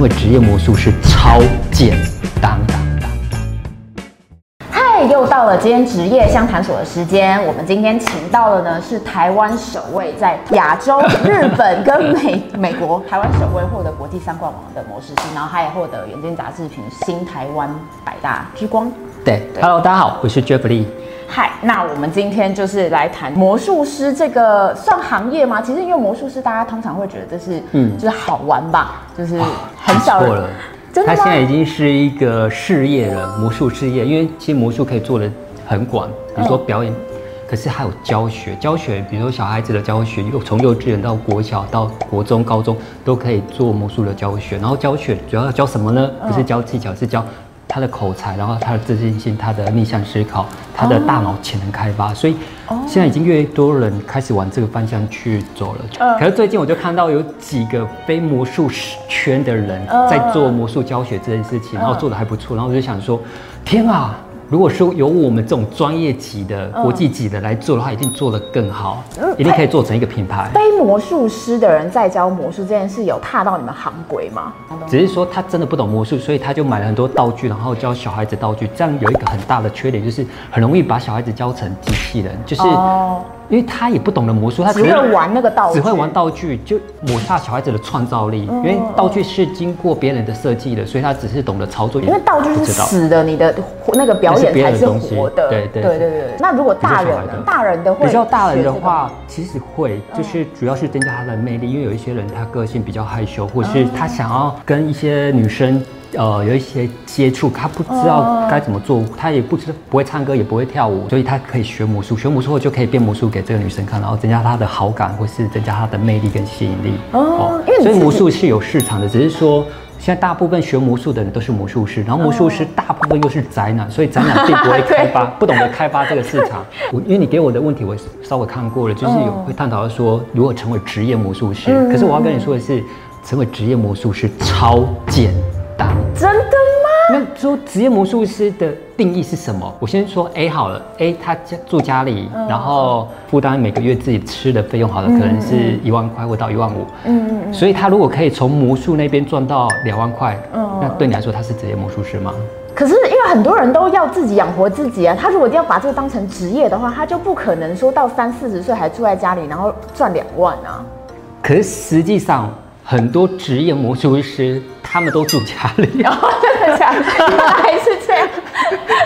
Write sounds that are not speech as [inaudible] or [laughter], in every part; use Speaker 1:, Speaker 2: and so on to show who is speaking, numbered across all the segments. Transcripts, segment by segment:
Speaker 1: 成为职业魔术师超简单。
Speaker 2: 嗨，又到了今天职业相谈所的时间。我们今天请到的呢是台湾首位在亚洲、日本跟美 [laughs] 美国台湾首位获得国际三冠王的魔术师，然后他也获得《远见》杂志评新台湾百大之光。
Speaker 1: 对，对，Hello，大家好，我是 Jeff Lee。
Speaker 2: 嗨，那我们今天就是来谈魔术师这个算行业吗？其实因为魔术师，大家通常会觉得这是，嗯，就是好玩吧，就是很少人。
Speaker 1: 错了，他现在已经是一个事业了，魔术事业。因为其实魔术可以做的很广，比如说表演，嗯、可是还有教学，教学，比如说小孩子的教学，又从幼稚园到国小到国中、高中都可以做魔术的教学。然后教学主要要教什么呢？不是教技巧，是教。他的口才，然后他的自信心，他的逆向思考，他的大脑潜能开发，哦、所以现在已经越多人开始往这个方向去走了。嗯、可是最近我就看到有几个非魔术圈的人在做魔术教学这件事情，然后做的还不错，然后我就想说，天啊！如果是由我们这种专业级的、国际级的来做的话，一定做得更好，一定可以做成一个品牌。
Speaker 2: 非魔术师的人在教魔术这件事，有踏到你们行规吗？
Speaker 1: 只是说他真的不懂魔术，所以他就买了很多道具，然后教小孩子道具。这样有一个很大的缺点，就是很容易把小孩子教成机器人，就是。因为他也不懂得魔术，他
Speaker 2: 只会玩那个道具，
Speaker 1: 只会玩道具，就抹杀小孩子的创造力。因为道具是经过别人的设计的，所以他只是懂得操作。
Speaker 2: 因为道具是死的，你的那个表演才是活的。对对对对对。那如果大人呢？大人的会
Speaker 1: 比较大人的话，其实会就是主要是增加他的魅力。因为有一些人他个性比较害羞，或是他想要跟一些女生。呃，有一些接触，他不知道该怎么做，他也不知不会唱歌，也不会跳舞，所以他可以学魔术，学魔术后就可以变魔术给这个女生看，然后增加她的好感，或是增加她的魅力跟吸引力。哦，所以魔术是有市场的，只是说现在大部分学魔术的人都是魔术师，然后魔术师大部分又是宅男，所以宅男并不会开发，不懂得开发这个市场。我 [laughs] 因为你给我的问题，我稍微看过了，就是有会探讨说如何成为职业魔术师，可是我要跟你说的是，成为职业魔术师超简单。
Speaker 2: 真的吗？
Speaker 1: 那说职业魔术师的定义是什么？我先说 A 好了，A 他家住家里，嗯、然后负担每个月自己吃的费用好了，嗯、可能是一万块或到一万五。嗯嗯嗯。所以他如果可以从魔术那边赚到两万块，嗯，那对你来说他是职业魔术师吗？
Speaker 2: 可是因为很多人都要自己养活自己啊，他如果要把这个当成职业的话，他就不可能说到三四十岁还住在家里，然后赚两万啊。
Speaker 1: 可是实际上。很多职业魔术师，他们都住家里。
Speaker 2: 哦，真的假的？[laughs] 还是这样？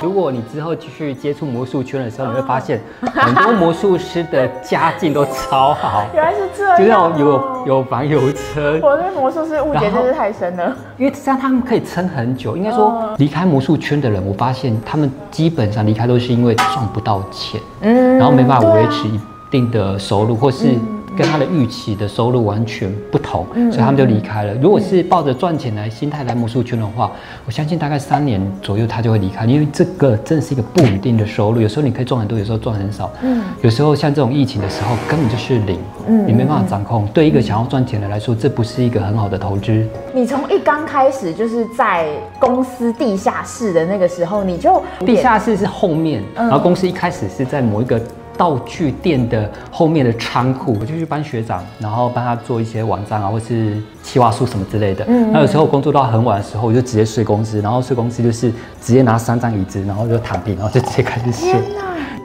Speaker 1: 如果你之后继续接触魔术圈的时候，你会发现很多魔术师的家境都超好。
Speaker 2: 原来是这样，
Speaker 1: 就那种有有房有车。
Speaker 2: 我对魔术师误解真是太深了。
Speaker 1: 因为这样他们可以撑很久。应该说，离开魔术圈的人，我发现他们基本上离开都是因为赚不到钱，嗯，然后没办法维持一定的收入，或是。跟他的预期的收入完全不同，嗯、所以他们就离开了。如果是抱着赚钱来心态来魔术圈的话，我相信大概三年左右他就会离开，因为这个真的是一个不稳定的收入。有时候你可以赚很多，有时候赚很少。嗯，有时候像这种疫情的时候，根本就是零，嗯，你没办法掌控。对一个想要赚钱的来说，这不是一个很好的投资。
Speaker 2: 你从一刚开始就是在公司地下室的那个时候，你就
Speaker 1: 地下室是后面，然后公司一开始是在某一个。道具店的后面的仓库，我就去帮学长，然后帮他做一些网站啊，或是企划书什么之类的。嗯，那有时候工作到很晚的时候，我就直接睡公司，然后睡公司就是直接拿三张椅子，然后就躺平，然后就直接开始睡。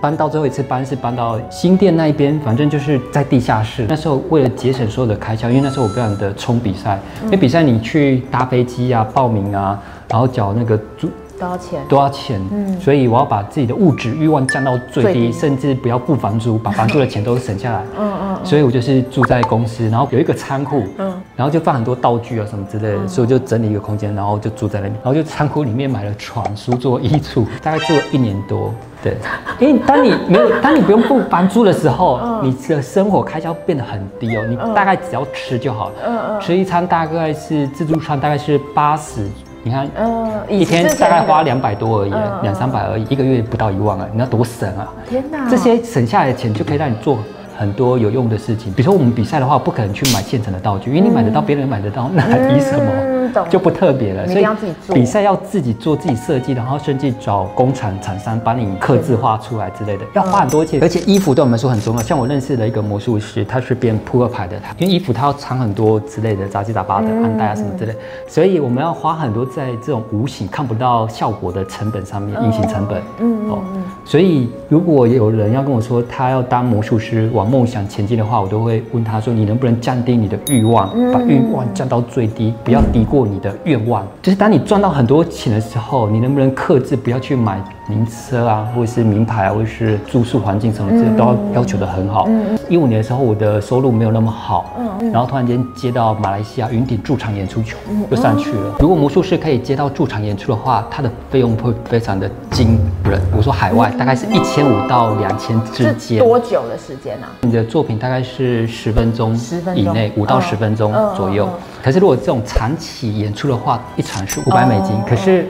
Speaker 1: 搬到最后一次搬是搬到新店那一边，反正就是在地下室。那时候为了节省所有的开销，因为那时候我非常的冲比赛，因为比赛你去搭飞机啊、报名啊，然后缴那个租。
Speaker 2: 多少钱？
Speaker 1: 多少钱？嗯，所以我要把自己的物质欲望降到最低，甚至不要付房租，把房租的钱都省下来。嗯嗯。所以我就是住在公司，然后有一个仓库，嗯，然后就放很多道具啊什么之类的，嗯、所以我就整理一个空间，然后就住在那边，然后就仓库里面买了床、书桌、衣橱，[laughs] 大概住了一年多。对，因为当你没有，[laughs] 当你不用付房租的时候，嗯、你的生活开销变得很低哦，你大概只要吃就好了。嗯嗯。吃一餐大概是自助餐，大概是八十。你看，嗯，一天大概花两百多而已，两三百而已，一个月不到一万啊，你要多省啊！天哪，这些省下来的钱就可以让你做很多有用的事情。比如说我们比赛的话，不可能去买现成的道具，因为你买得到，别人买得到，那 [laughs] 比什么？
Speaker 2: 嗯，
Speaker 1: 就不特别了。
Speaker 2: 所以要自己做。
Speaker 1: 比赛要自己做，自己设计，然后甚至找工厂厂商帮你刻字画出来之类的，要花很多钱。而且衣服对我们来说很重要。像我认识的一个魔术师，他是编扑克牌的，因为衣服他要藏很多之类的杂七杂八的暗袋啊什么之类，所以我们要花很多在这种无形看不到效果的成本上面，隐形成本。嗯哦，所以如果有人要跟我说他要当魔术师往梦想前进的话，我都会问他说：你能不能降低你的欲望，把欲望降到最低，不要低过你的愿望。就是当你赚到很多钱的时候，你能不能克制，不要去买名车啊，或者是名牌啊，或者是住宿环境什么之类都要要求的很好。一五年的时候，我的收入没有那么好，然后突然间接到马来西亚云顶驻场演出球，就上去了。如果魔术师可以接到驻场演出的话，他的费用会非常的惊人。我说海外大概是一千五到两千之间。
Speaker 2: 多久的时间呢？
Speaker 1: 你的作品大概是十分钟以内，五到十分钟左右。可是如果这种长期演出的话，一场是五百美金。可是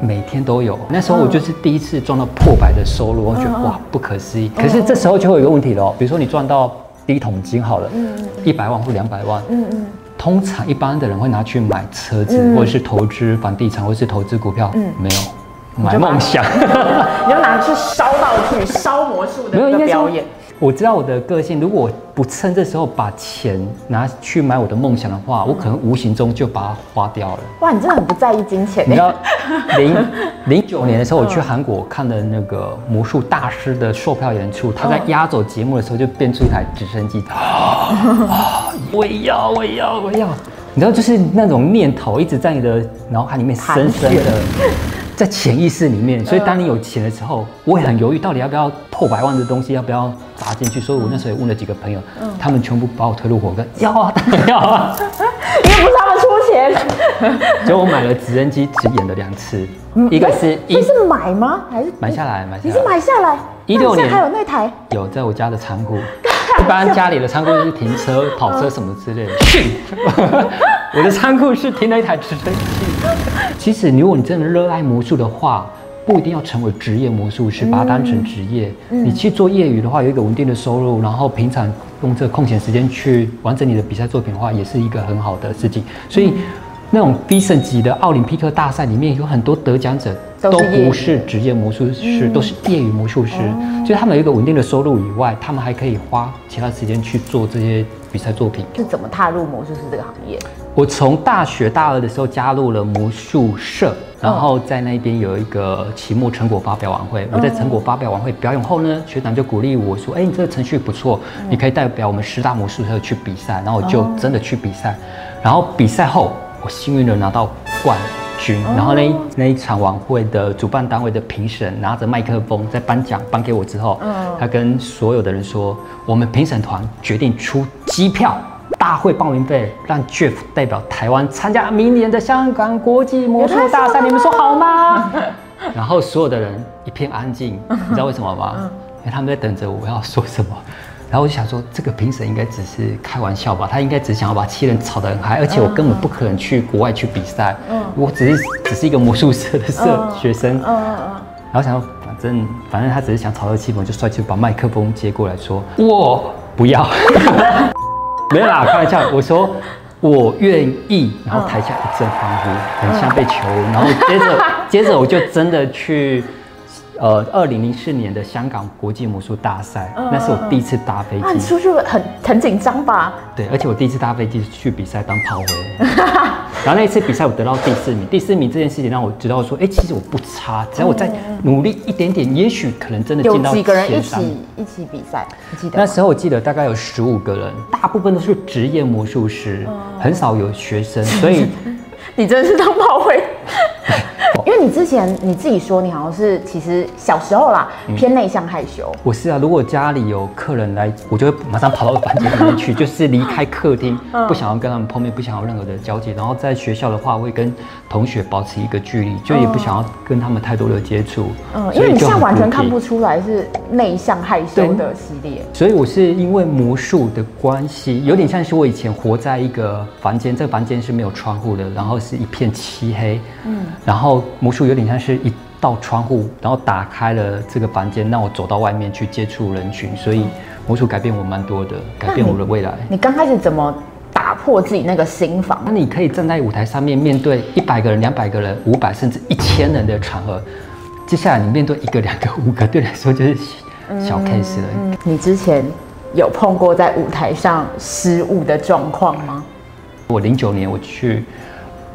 Speaker 1: 每天都有，那时候我就是第一次赚到破百的收入，我觉得哇，不可思议。可是这时候就会有一个问题了，比如说你赚到第一桶金好了，一百万或两百万，嗯嗯，通常一般的人会拿去买车子，或者是投资房地产，或者是投资股票，嗯，没有，买梦想，[laughs]
Speaker 2: 你要拿去烧道具、烧魔术的一个表演。
Speaker 1: 我知道我的个性，如果我不趁这时候把钱拿去买我的梦想的话，我可能无形中就把它花掉了。
Speaker 2: 哇，你真的很不在意金钱。
Speaker 1: 你知道，[laughs] 零零九年的时候，我去韩国看了那个魔术大师的售票演出，他在压轴节目的时候就变出一台直升机，啊，我要，我要，我要。你知道，就是那种念头一直在你的脑海里面深深的。在潜意识里面，所以当你有钱的时候，我也很犹豫，到底要不要破百万的东西，要不要砸进去？所以我那时候也问了几个朋友，他们全部把我推入火坑，[laughs] 要啊，当然要啊，[laughs]
Speaker 2: 因为不是他们出钱。
Speaker 1: 所以我买了直升机，只演了两次，一个是，
Speaker 2: 你是买吗？还是
Speaker 1: 买下来？买下来？
Speaker 2: 你是买下来？一六年还有那台？
Speaker 1: 有，在我家的仓库。一般家里的仓库就是停车、跑车什么之类的。[laughs] [laughs] 我的仓库是停了一台直升机。其实，如果你真的热爱魔术的话，不一定要成为职业魔术师，把它当成职业。你去做业余的话，有一个稳定的收入，然后平常用这个空闲时间去完成你的比赛作品的话，也是一个很好的事情。所以。那种 B 省级的奥林匹克大赛里面有很多得奖者，都不是职业魔术师，都是业余魔术师。就是他们有一个稳定的收入以外，他们还可以花其他时间去做这些比赛作品。
Speaker 2: 是怎么踏入魔术师这个行业？
Speaker 1: 我从大学大二的时候加入了魔术社，然后在那边有一个期末成果发表晚会。我在成果发表晚会表演后呢，学长就鼓励我说：“哎，你这个程序不错，你可以代表我们十大魔术社去比赛。”然后我就真的去比赛，然后比赛后。我幸运的拿到冠军，然后那那一场晚会的主办单位的评审拿着麦克风在颁奖，颁给我之后，他跟所有的人说：“我们评审团决定出机票、大会报名费，让 Jeff 代表台湾参加明年的香港国际魔术大赛，[laughs] 你们说好吗？”然后所有的人一片安静，[laughs] 你知道为什么吗？因为他们在等着我要说什么。然后我就想说，这个评审应该只是开玩笑吧？他应该只想要把气氛炒得很嗨，而且我根本不可能去国外去比赛。嗯，我只是只是一个魔术社的社学生。嗯嗯嗯。然后想说，反正反正他只是想炒热气氛，就帅气把麦克风接过来说：“我不要。[laughs] ”没有啦，开玩笑。我说我愿意。然后台下一阵欢呼，很像被求婚。然后接着接着我就真的去。呃，二零零四年的香港国际魔术大赛，嗯、那是我第一次搭飞机。那、啊、你出去很很紧张吧？对，而且我第一次搭飞机去比赛当炮灰。[laughs] 然后那一次比赛我得到第四名，第四名这件事情让我知道说，哎、欸，其实我不差，只要我再努力一点点，也许可能真的进到几个人一起一起比赛？你记得？那时候我记得大概有十五个人，大部分都是职业魔术师，嗯、很少有学生，所以 [laughs]
Speaker 2: 你真的是当炮灰。因为你之前你自己说你好像是其实小时候啦偏内向害羞。
Speaker 1: 我是啊，如果家里有客人来，我就会马上跑到房间里面去，就是离开客厅，不想要跟他们碰面，不想要任何的交集。然后在学校的话，会跟同学保持一个距离，就也不想要跟他们太多的接触。嗯，
Speaker 2: 因为你现在完全看不出来是内向害羞的系列。
Speaker 1: 所以我是因为魔术的关系，有点像是我以前活在一个房间，这个房间是没有窗户的，然后是一片漆黑。嗯，然后。魔术有点像是一道窗户，然后打开了这个房间，让我走到外面去接触人群，所以魔术改变我蛮多的，改变我的未来。
Speaker 2: 你刚开始怎么打破自己那个心房？
Speaker 1: 那你可以站在舞台上面，面对一百个人、两百个人、五百甚至一千人的场合，接下来你面对一个、两个、五个，对你来说就是小 case 了。
Speaker 2: 嗯，你之前有碰过在舞台上失误的状况吗？
Speaker 1: 我零九年我去。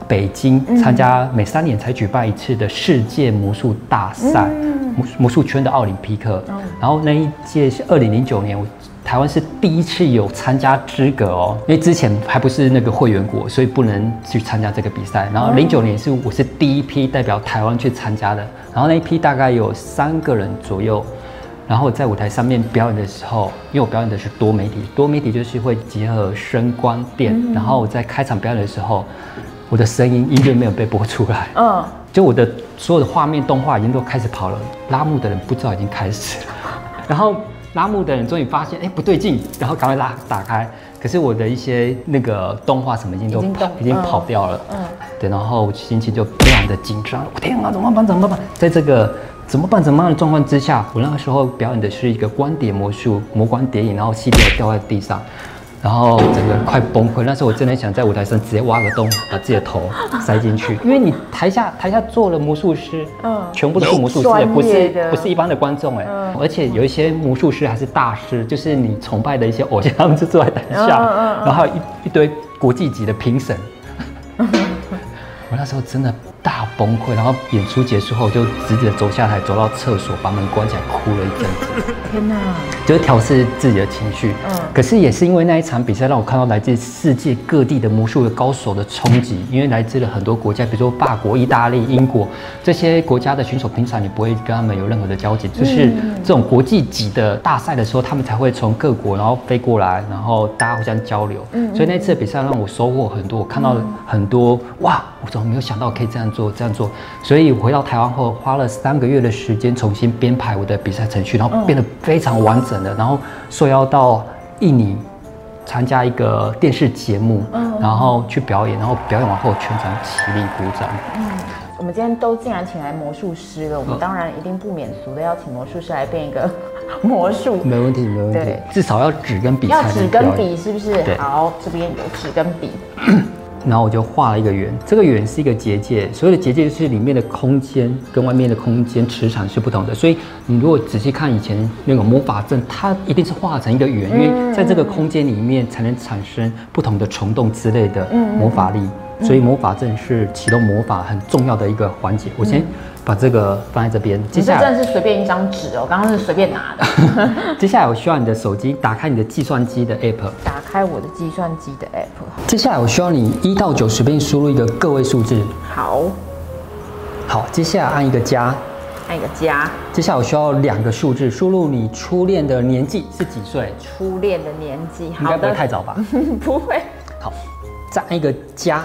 Speaker 1: 北京参加每三年才举办一次的世界魔术大赛，魔魔术圈的奥林匹克。然后那一届是二零零九年，我台湾是第一次有参加资格哦，因为之前还不是那个会员国，所以不能去参加这个比赛。然后零九年是我是第一批代表台湾去参加的，然后那一批大概有三个人左右。然后在舞台上面表演的时候，因为我表演的是多媒体，多媒体就是会结合声光电，然后我在开场表演的时候。我的声音音乐没有被播出来，嗯，就我的所有的画面动画已经都开始跑了，拉幕的人不知道已经开始了，[laughs] 然后拉幕的人终于发现，哎，不对劲，然后赶快拉打开，可是我的一些那个动画什么已经都跑已经跑掉了，嗯，对，然后心情就非常的紧张，我天啊，怎么办？怎么办？在这个怎么办？怎么样的状况之下，我那个时候表演的是一个光碟魔术，魔光碟影，然后戏掉掉在地上。然后整个快崩溃，那时候我真的想在舞台上直接挖个洞，把自己的头塞进去，[laughs] 因为你台下台下坐了魔术师，嗯，全部都是魔术师，不是不是一般的观众哎，而且有一些魔术师还是大师，就是你崇拜的一些偶像，他们就坐在台下，然后还有一一堆国际级的评审，[laughs] 我那时候真的。大崩溃，然后演出结束后就直接走下台，走到厕所，把门关起来，哭了一阵子。天哪！就是调试自己的情绪。嗯。可是也是因为那一场比赛，让我看到来自世界各地的魔术的高手的冲击。因为来自了很多国家，比如说法国、意大利、英国这些国家的选手，平常你不会跟他们有任何的交集，就是这种国际级的大赛的时候，他们才会从各国然后飞过来，然后大家互相交流。嗯。所以那次的比赛让我收获很多，我看到了很多哇，我怎么没有想到可以这样。做这样做，所以回到台湾后，花了三个月的时间重新编排我的比赛程序，然后变得非常完整的，然后受邀到印尼参加一个电视节目，然后去表演，然后表演完后全场起立鼓掌。嗯，
Speaker 2: 我们今天都竟然请来魔术师了，我们当然一定不免俗的要请魔术师来变一个 [laughs] 魔术。
Speaker 1: 没问题，没问题。对，至少要纸跟笔。
Speaker 2: 要纸跟笔是不是？好，这边有纸跟笔。[coughs] [coughs]
Speaker 1: 然后我就画了一个圆，这个圆是一个结界，所有的结界就是里面的空间跟外面的空间磁场是不同的，所以你如果仔细看以前那个魔法阵，它一定是画成一个圆，因为在这个空间里面才能产生不同的虫洞之类的魔法力，所以魔法阵是启动魔法很重要的一个环节。我先。把这个放在这边。接下来
Speaker 2: 真的是随便一张纸哦，刚刚是随便拿的。[laughs]
Speaker 1: 接下来我需要你的手机打开你的计算机的 app。
Speaker 2: 打开我的计算机的 app。
Speaker 1: 接下来我需要你一到九随便输入一个个位数字。
Speaker 2: 好。
Speaker 1: 好，接下来按一个加。
Speaker 2: 按一个加。
Speaker 1: 接下来我需要两个数字，输入你初恋的年纪是几岁？
Speaker 2: 初恋的年纪，
Speaker 1: 应该不会太早吧？[laughs]
Speaker 2: 不会。
Speaker 1: 好，再按一个加。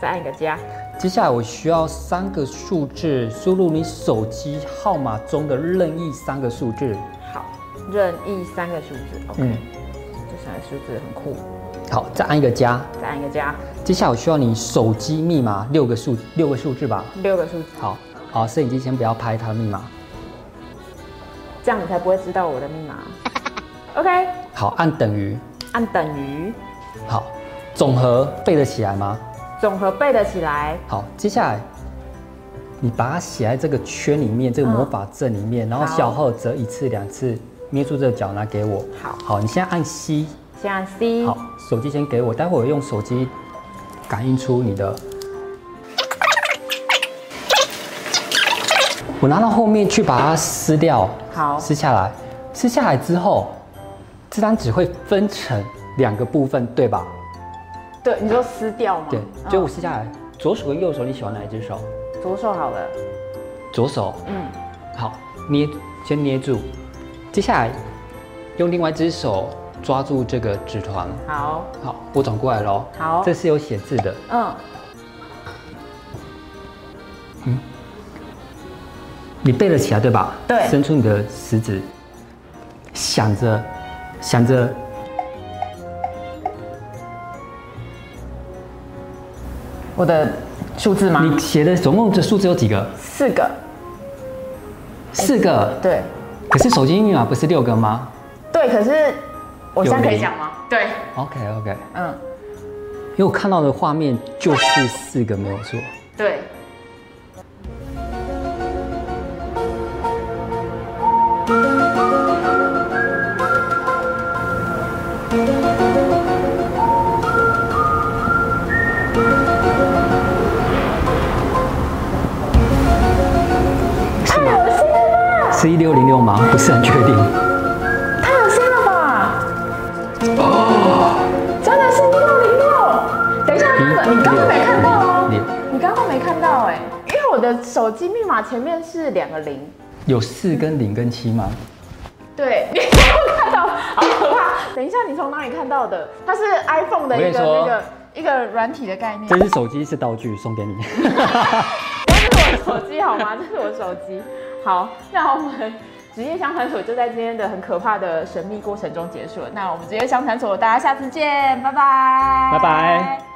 Speaker 2: 再按一个加。
Speaker 1: 接下来我需要三个数字，输入你手机号码中的任意三个数字。
Speaker 2: 好，任意三个数字。OK，嗯，这三个数字很酷。
Speaker 1: 好，再按一个加。
Speaker 2: 再按一个加。
Speaker 1: 接下来我需要你手机密码六个数六个数字吧。
Speaker 2: 六个数字。
Speaker 1: 好，好，摄影机先不要拍它的密码，
Speaker 2: 这样你才不会知道我的密码。[laughs] OK。
Speaker 1: 好，按等于。
Speaker 2: 按等于。
Speaker 1: 好，总和背得起来吗？
Speaker 2: 总和背得起来。
Speaker 1: 好，接下来你把它写在这个圈里面，这个魔法阵里面，嗯、然后小号折一次两次，捏住这个角拿给我。
Speaker 2: 好，
Speaker 1: 好，你现在按 C，
Speaker 2: 先按 C。
Speaker 1: 好，手机先给我，待会儿我用手机感应出你的。我拿到后面去把它撕掉。
Speaker 2: 好，
Speaker 1: 撕下来，撕下来之后，这张纸会分成两个部分，对吧？
Speaker 2: 对，你说撕掉吗？
Speaker 1: 对，就我撕下来，左手跟右手，你喜欢哪一只手？
Speaker 2: 左手好了。
Speaker 1: 左手。嗯。好，捏，先捏住。接下来，用另外一只手抓住这个纸团。
Speaker 2: 好。
Speaker 1: 好，我转过来喽。
Speaker 2: 好。
Speaker 1: 这是有写字的。嗯。嗯。你背了起来对吧？
Speaker 2: 对。
Speaker 1: 伸出你的食指，想着，想着。
Speaker 2: 我的数字吗？
Speaker 1: 你写的总共的数字有几个？
Speaker 2: 四个。
Speaker 1: 四个。
Speaker 2: 对。
Speaker 1: 可是手机密码不是六个吗？
Speaker 2: 对，可是我现在可以讲吗？对
Speaker 1: ，OK OK，
Speaker 2: 嗯，
Speaker 1: 因为我看到的画面就是四个没有错，
Speaker 2: 对。
Speaker 1: 是一六零六吗？不是很确定。
Speaker 2: 太恶心了吧！哦，真的是一六零六。等一下，你刚刚没看到哦。你刚刚没看到哎，因为我的手机密码前面是两个零。
Speaker 1: 有四跟零跟七吗？
Speaker 2: 对，[laughs] 你有没有看到？好可怕！等一下，你从哪里看到的？它是 iPhone 的一个那个一个软体的概念。
Speaker 1: 这是手机是道具，送给你。[laughs]
Speaker 2: 这是我手机好吗？这是我手机。好，那我们职业相谈所就在今天的很可怕的神秘过程中结束了。那我们职业相谈所，大家下次见，拜拜，
Speaker 1: 拜拜。